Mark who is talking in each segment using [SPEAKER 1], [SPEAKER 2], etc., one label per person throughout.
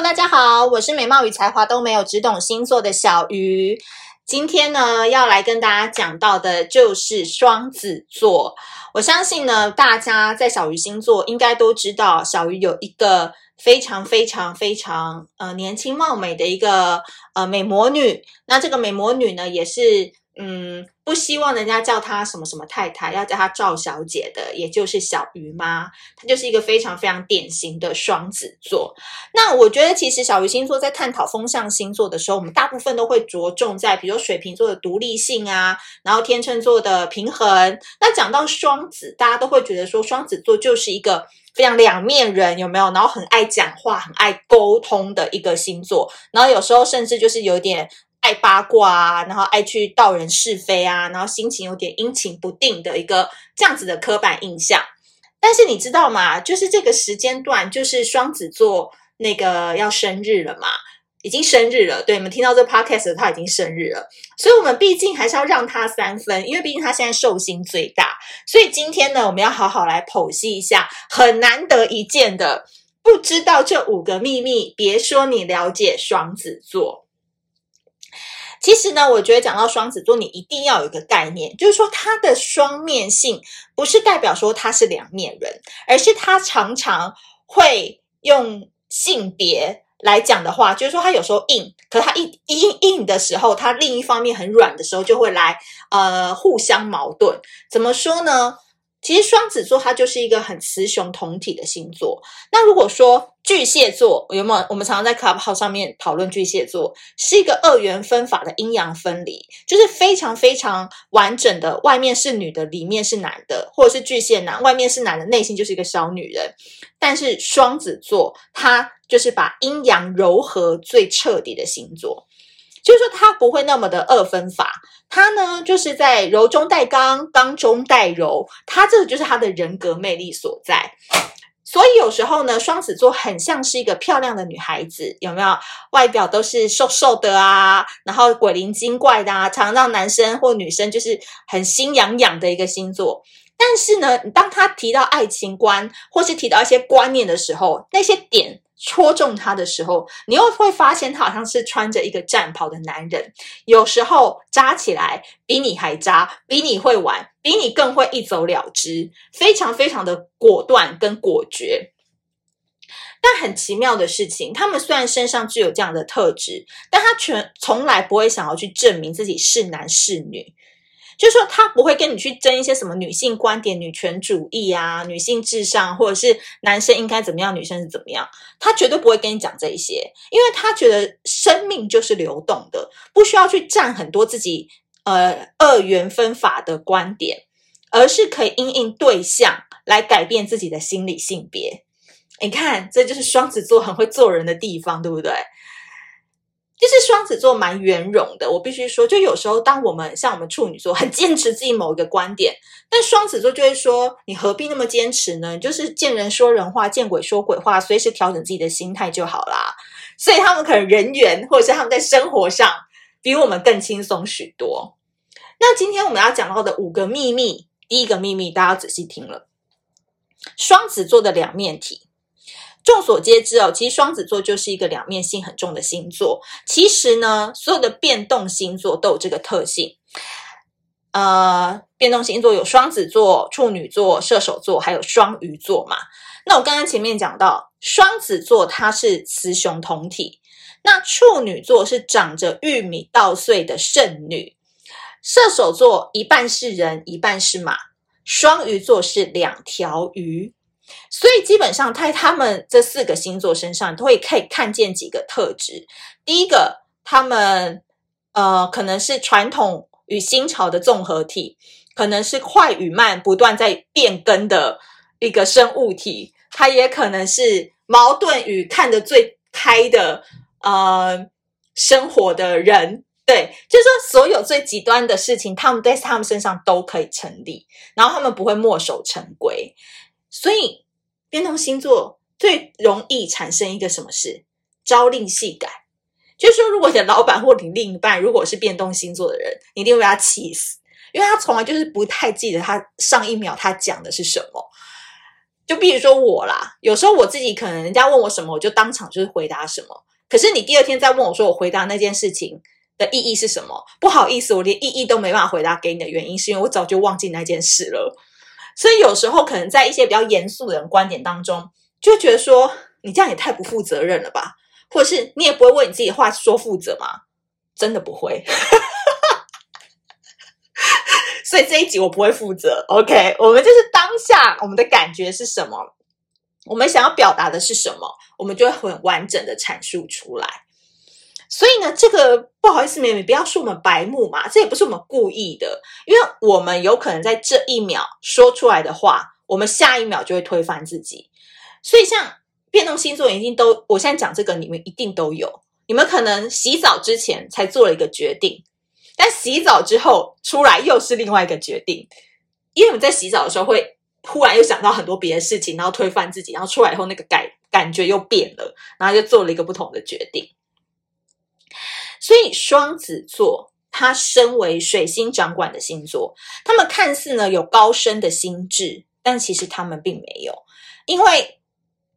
[SPEAKER 1] 大家好，我是美貌与才华都没有，只懂星座的小鱼。今天呢，要来跟大家讲到的就是双子座。我相信呢，大家在小鱼星座应该都知道，小鱼有一个非常非常非常呃年轻貌美的一个呃美魔女。那这个美魔女呢，也是。嗯，不希望人家叫她什么什么太太，要叫她赵小姐的，也就是小鱼妈，她就是一个非常非常典型的双子座。那我觉得，其实小鱼星座在探讨风象星座的时候，我们大部分都会着重在，比如水瓶座的独立性啊，然后天秤座的平衡。那讲到双子，大家都会觉得说，双子座就是一个非常两面人，有没有？然后很爱讲话，很爱沟通的一个星座。然后有时候甚至就是有点。爱八卦啊，然后爱去道人是非啊，然后心情有点阴晴不定的一个这样子的刻板印象。但是你知道吗？就是这个时间段，就是双子座那个要生日了嘛，已经生日了。对，你们听到这 podcast，他已经生日了，所以我们毕竟还是要让他三分，因为毕竟他现在寿星最大。所以今天呢，我们要好好来剖析一下很难得一见的，不知道这五个秘密，别说你了解双子座。其实呢，我觉得讲到双子座，你一定要有一个概念，就是说他的双面性不是代表说他是两面人，而是他常常会用性别来讲的话，就是说他有时候硬，可他一硬硬的时候，他另一方面很软的时候，就会来呃互相矛盾。怎么说呢？其实双子座它就是一个很雌雄同体的星座。那如果说巨蟹座有没有？我们常常在 Clubhouse 上面讨论巨蟹座是一个二元分法的阴阳分离，就是非常非常完整的，外面是女的，里面是男的，或者是巨蟹男，外面是男的，内心就是一个小女人。但是双子座它就是把阴阳柔合最彻底的星座。就是说，他不会那么的二分法，他呢就是在柔中带刚，刚中带柔，他这个就是他的人格魅力所在。所以有时候呢，双子座很像是一个漂亮的女孩子，有没有？外表都是瘦瘦的啊，然后鬼灵精怪的啊，常常让男生或女生就是很心痒痒的一个星座。但是呢，当他提到爱情观或是提到一些观念的时候，那些点。戳中他的时候，你又会发现他好像是穿着一个战袍的男人，有时候渣起来比你还渣，比你会玩，比你更会一走了之，非常非常的果断跟果决。但很奇妙的事情，他们虽然身上具有这样的特质，但他全从来不会想要去证明自己是男是女。就是说，他不会跟你去争一些什么女性观点、女权主义啊、女性至上，或者是男生应该怎么样，女生是怎么样。他绝对不会跟你讲这一些，因为他觉得生命就是流动的，不需要去占很多自己呃二元分法的观点，而是可以因应对象来改变自己的心理性别。你看，这就是双子座很会做人的地方，对不对？就是双子座蛮圆融的，我必须说，就有时候当我们像我们处女座很坚持自己某一个观点，但双子座就会说：“你何必那么坚持呢？就是见人说人话，见鬼说鬼话，随时调整自己的心态就好啦。”所以他们可能人缘或者是他们在生活上比我们更轻松许多。那今天我们要讲到的五个秘密，第一个秘密大家仔细听了，双子座的两面体。众所皆知哦，其实双子座就是一个两面性很重的星座。其实呢，所有的变动星座都有这个特性。呃，变动星座有双子座、处女座、射手座，还有双鱼座嘛。那我刚刚前面讲到，双子座它是雌雄同体，那处女座是长着玉米稻穗的圣女，射手座一半是人，一半是马，双鱼座是两条鱼。所以基本上，在他们这四个星座身上，都会可以看见几个特质。第一个，他们呃，可能是传统与新潮的综合体，可能是快与慢不断在变更的一个生物体。它也可能是矛盾与看得最开的呃生活的人。对，就是说所有最极端的事情，他们在他们身上都可以成立，然后他们不会墨守成规。所以，变动星座最容易产生一个什么事？朝令夕改。就是说，如果你的老板或你另一半如果是变动星座的人，你一定会被他气死，因为他从来就是不太记得他上一秒他讲的是什么。就比如说我啦，有时候我自己可能人家问我什么，我就当场就是回答什么。可是你第二天再问我说我回答那件事情的意义是什么？不好意思，我连意义都没办法回答给你的原因，是因为我早就忘记那件事了。所以有时候可能在一些比较严肃的人观点当中，就觉得说你这样也太不负责任了吧？或者是你也不会为你自己的话说负责吗？真的不会。所以这一集我不会负责。OK，我们就是当下我们的感觉是什么，我们想要表达的是什么，我们就会很完整的阐述出来。所以呢，这个不好意思，妹妹，不要说我们白目嘛，这也不是我们故意的，因为我们有可能在这一秒说出来的话，我们下一秒就会推翻自己。所以像变动星座，一定都，我现在讲这个，你们一定都有。你们可能洗澡之前才做了一个决定，但洗澡之后出来又是另外一个决定，因为我们在洗澡的时候会忽然又想到很多别的事情，然后推翻自己，然后出来以后那个感感觉又变了，然后就做了一个不同的决定。所以双子座，他身为水星掌管的星座，他们看似呢有高深的心智，但其实他们并没有，因为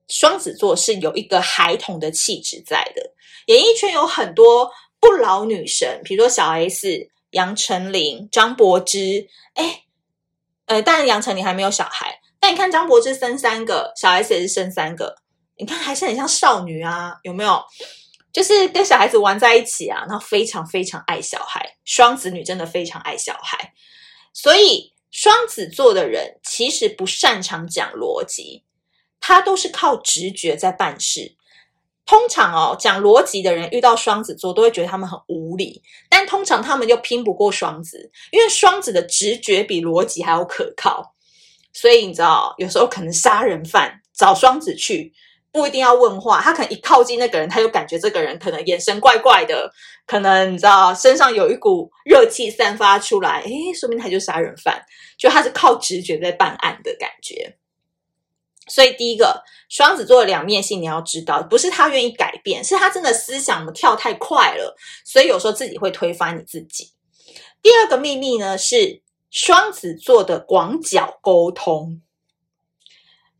[SPEAKER 1] 双子座是有一个孩童的气质在的。演艺圈有很多不老女神，比如说小 S、杨丞琳、张柏芝。哎，呃，当然杨丞琳还没有小孩，但你看张柏芝生三个，小 S 也是生三个，你看还是很像少女啊，有没有？就是跟小孩子玩在一起啊，然后非常非常爱小孩。双子女真的非常爱小孩，所以双子座的人其实不擅长讲逻辑，他都是靠直觉在办事。通常哦，讲逻辑的人遇到双子座都会觉得他们很无理，但通常他们又拼不过双子，因为双子的直觉比逻辑还要可靠。所以你知道，有时候可能杀人犯找双子去，不一定要问话，他可能一靠近那个人，他就感觉这个人可能眼神怪怪的，可能你知道身上有一股热气散发出来，诶，说明他就杀人犯，就他是靠直觉在办案的感觉。所以，第一个双子座的两面性，你要知道，不是他愿意改变，是他真的思想跳太快了，所以有时候自己会推翻你自己。第二个秘密呢，是双子座的广角沟通。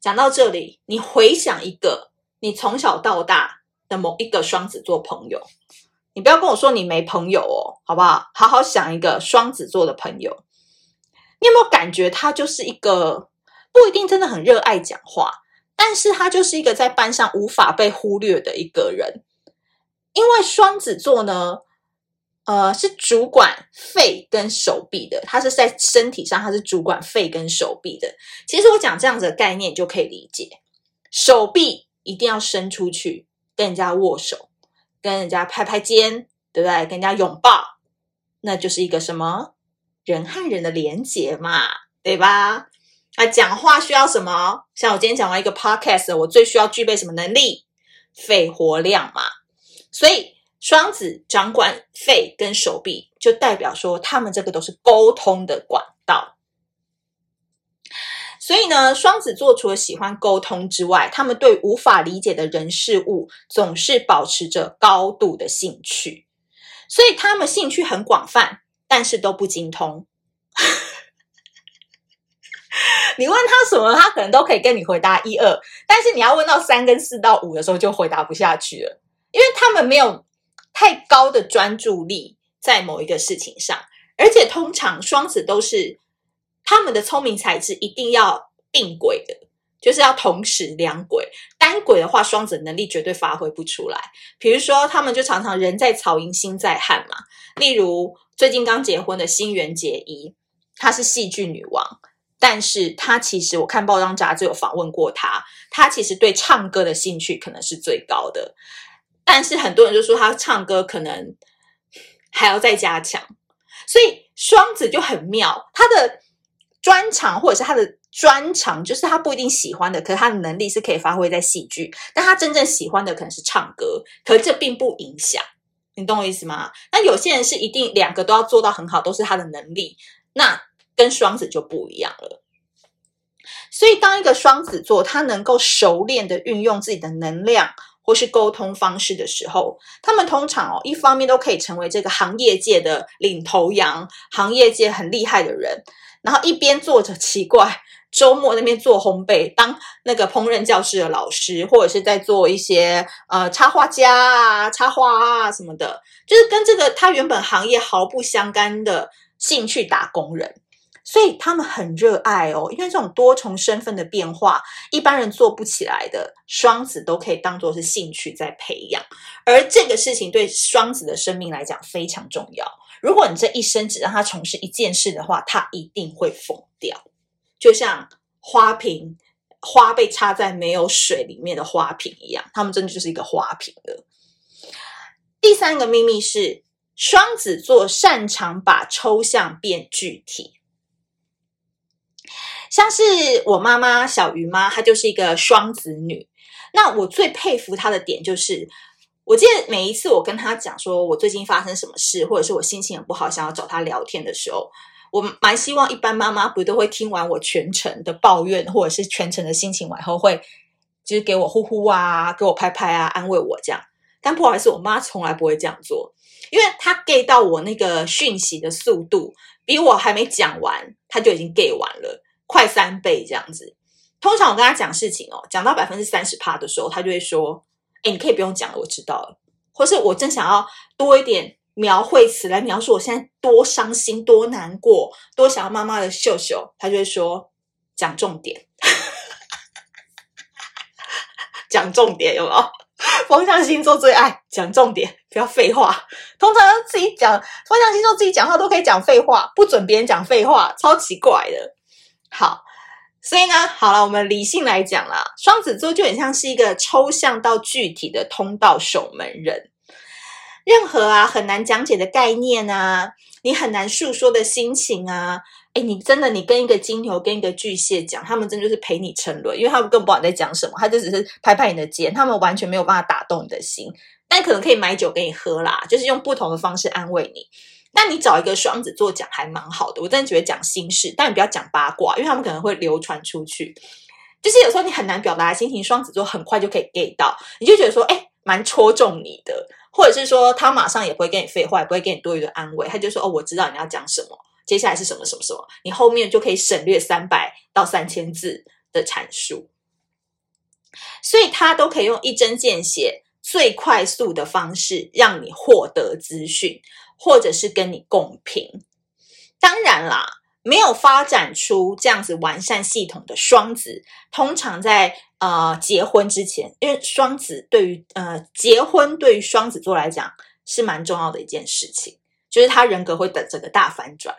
[SPEAKER 1] 讲到这里，你回想一个你从小到大的某一个双子座朋友，你不要跟我说你没朋友哦，好不好？好好想一个双子座的朋友，你有没有感觉他就是一个？不一定真的很热爱讲话，但是他就是一个在班上无法被忽略的一个人。因为双子座呢，呃，是主管肺跟手臂的，它是在身体上，它是主管肺跟手臂的。其实我讲这样子的概念就可以理解，手臂一定要伸出去跟人家握手，跟人家拍拍肩，对不对？跟人家拥抱，那就是一个什么人和人的连结嘛，对吧？啊，讲话需要什么？像我今天讲完一个 podcast，我最需要具备什么能力？肺活量嘛。所以双子掌管肺跟手臂，就代表说他们这个都是沟通的管道。所以呢，双子座除了喜欢沟通之外，他们对无法理解的人事物总是保持着高度的兴趣。所以他们兴趣很广泛，但是都不精通。你问他什么，他可能都可以跟你回答一二，但是你要问到三跟四到五的时候，就回答不下去了，因为他们没有太高的专注力在某一个事情上，而且通常双子都是他们的聪明才智一定要并轨的，就是要同时两轨，单轨的话，双子能力绝对发挥不出来。比如说，他们就常常人在曹营心在汉嘛，例如最近刚结婚的新垣结衣，她是戏剧女王。但是他其实，我看报章杂志有访问过他，他其实对唱歌的兴趣可能是最高的，但是很多人就说他唱歌可能还要再加强，所以双子就很妙，他的专长或者是他的专长，就是他不一定喜欢的，可是他的能力是可以发挥在戏剧，但他真正喜欢的可能是唱歌，可这并不影响，你懂我意思吗？那有些人是一定两个都要做到很好，都是他的能力，那。跟双子就不一样了，所以当一个双子座他能够熟练的运用自己的能量或是沟通方式的时候，他们通常哦，一方面都可以成为这个行业界的领头羊，行业界很厉害的人，然后一边做着奇怪，周末那边做烘焙，当那个烹饪教室的老师，或者是在做一些呃插画家啊、插花啊什么的，就是跟这个他原本行业毫不相干的兴趣打工人。所以他们很热爱哦，因为这种多重身份的变化，一般人做不起来的，双子都可以当做是兴趣在培养。而这个事情对双子的生命来讲非常重要。如果你这一生只让他从事一件事的话，他一定会疯掉。就像花瓶，花被插在没有水里面的花瓶一样，他们真的就是一个花瓶了。第三个秘密是，双子座擅长把抽象变具体。像是我妈妈小鱼妈，她就是一个双子女。那我最佩服她的点就是，我记得每一次我跟她讲说我最近发生什么事，或者是我心情很不好，想要找她聊天的时候，我蛮希望一般妈妈不都会听完我全程的抱怨，或者是全程的心情完后会就是给我呼呼啊，给我拍拍啊，安慰我这样。但不好意思，我妈从来不会这样做，因为她 get 到我那个讯息的速度，比我还没讲完，她就已经 get 完了。快三倍这样子，通常我跟他讲事情哦，讲到百分之三十趴的时候，他就会说：“诶，你可以不用讲了，我知道了。”或是我正想要多一点描绘词来描述我现在多伤心、多难过、多想要妈妈的秀秀，他就会说：“讲重点，讲重点，有没有？”风象星座最爱讲重点，不要废话。通常自己讲风象星座自己讲话都可以讲废话，不准别人讲废话，超奇怪的。好，所以呢，好了，我们理性来讲啦，双子座就很像是一个抽象到具体的通道守门人。任何啊很难讲解的概念啊，你很难诉说的心情啊，诶，你真的你跟一个金牛跟一个巨蟹讲，他们真就是陪你沉沦，因为他们更不知道你在讲什么，他就只是拍拍你的肩，他们完全没有办法打动你的心，但可能可以买酒给你喝啦，就是用不同的方式安慰你。那你找一个双子座讲还蛮好的，我真的觉得讲心事，但你不要讲八卦，因为他们可能会流传出去。就是有时候你很难表达心情，双子座很快就可以 get 到，你就觉得说，哎，蛮戳中你的，或者是说他马上也不会跟你废话，也不会给你多余的安慰，他就说，哦，我知道你要讲什么，接下来是什么什么什么，你后面就可以省略三百到三千字的阐述，所以他都可以用一针见血、最快速的方式让你获得资讯。或者是跟你共频，当然啦，没有发展出这样子完善系统的双子，通常在呃结婚之前，因为双子对于呃结婚对于双子座来讲是蛮重要的一件事情，就是他人格会等整个大反转，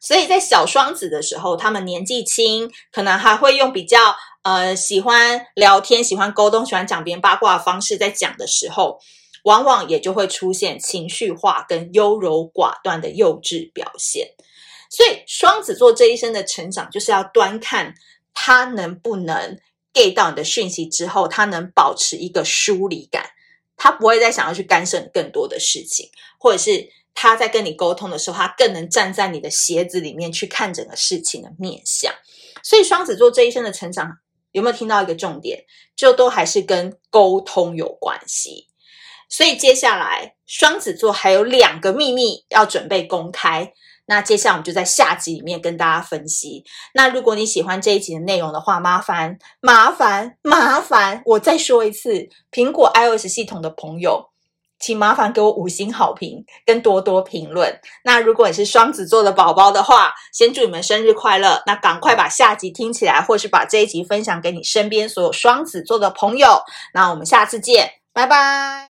[SPEAKER 1] 所以在小双子的时候，他们年纪轻，可能还会用比较呃喜欢聊天、喜欢沟通、喜欢讲别人八卦的方式在讲的时候。往往也就会出现情绪化跟优柔寡断的幼稚表现，所以双子座这一生的成长，就是要端看他能不能 get 到你的讯息之后，他能保持一个疏离感，他不会再想要去干涉你更多的事情，或者是他在跟你沟通的时候，他更能站在你的鞋子里面去看整个事情的面向。所以双子座这一生的成长，有没有听到一个重点？就都还是跟沟通有关系。所以接下来双子座还有两个秘密要准备公开，那接下来我们就在下集里面跟大家分析。那如果你喜欢这一集的内容的话，麻烦麻烦麻烦，我再说一次，苹果 iOS 系统的朋友，请麻烦给我五星好评跟多多评论。那如果你是双子座的宝宝的话，先祝你们生日快乐！那赶快把下集听起来，或是把这一集分享给你身边所有双子座的朋友。那我们下次见，拜拜。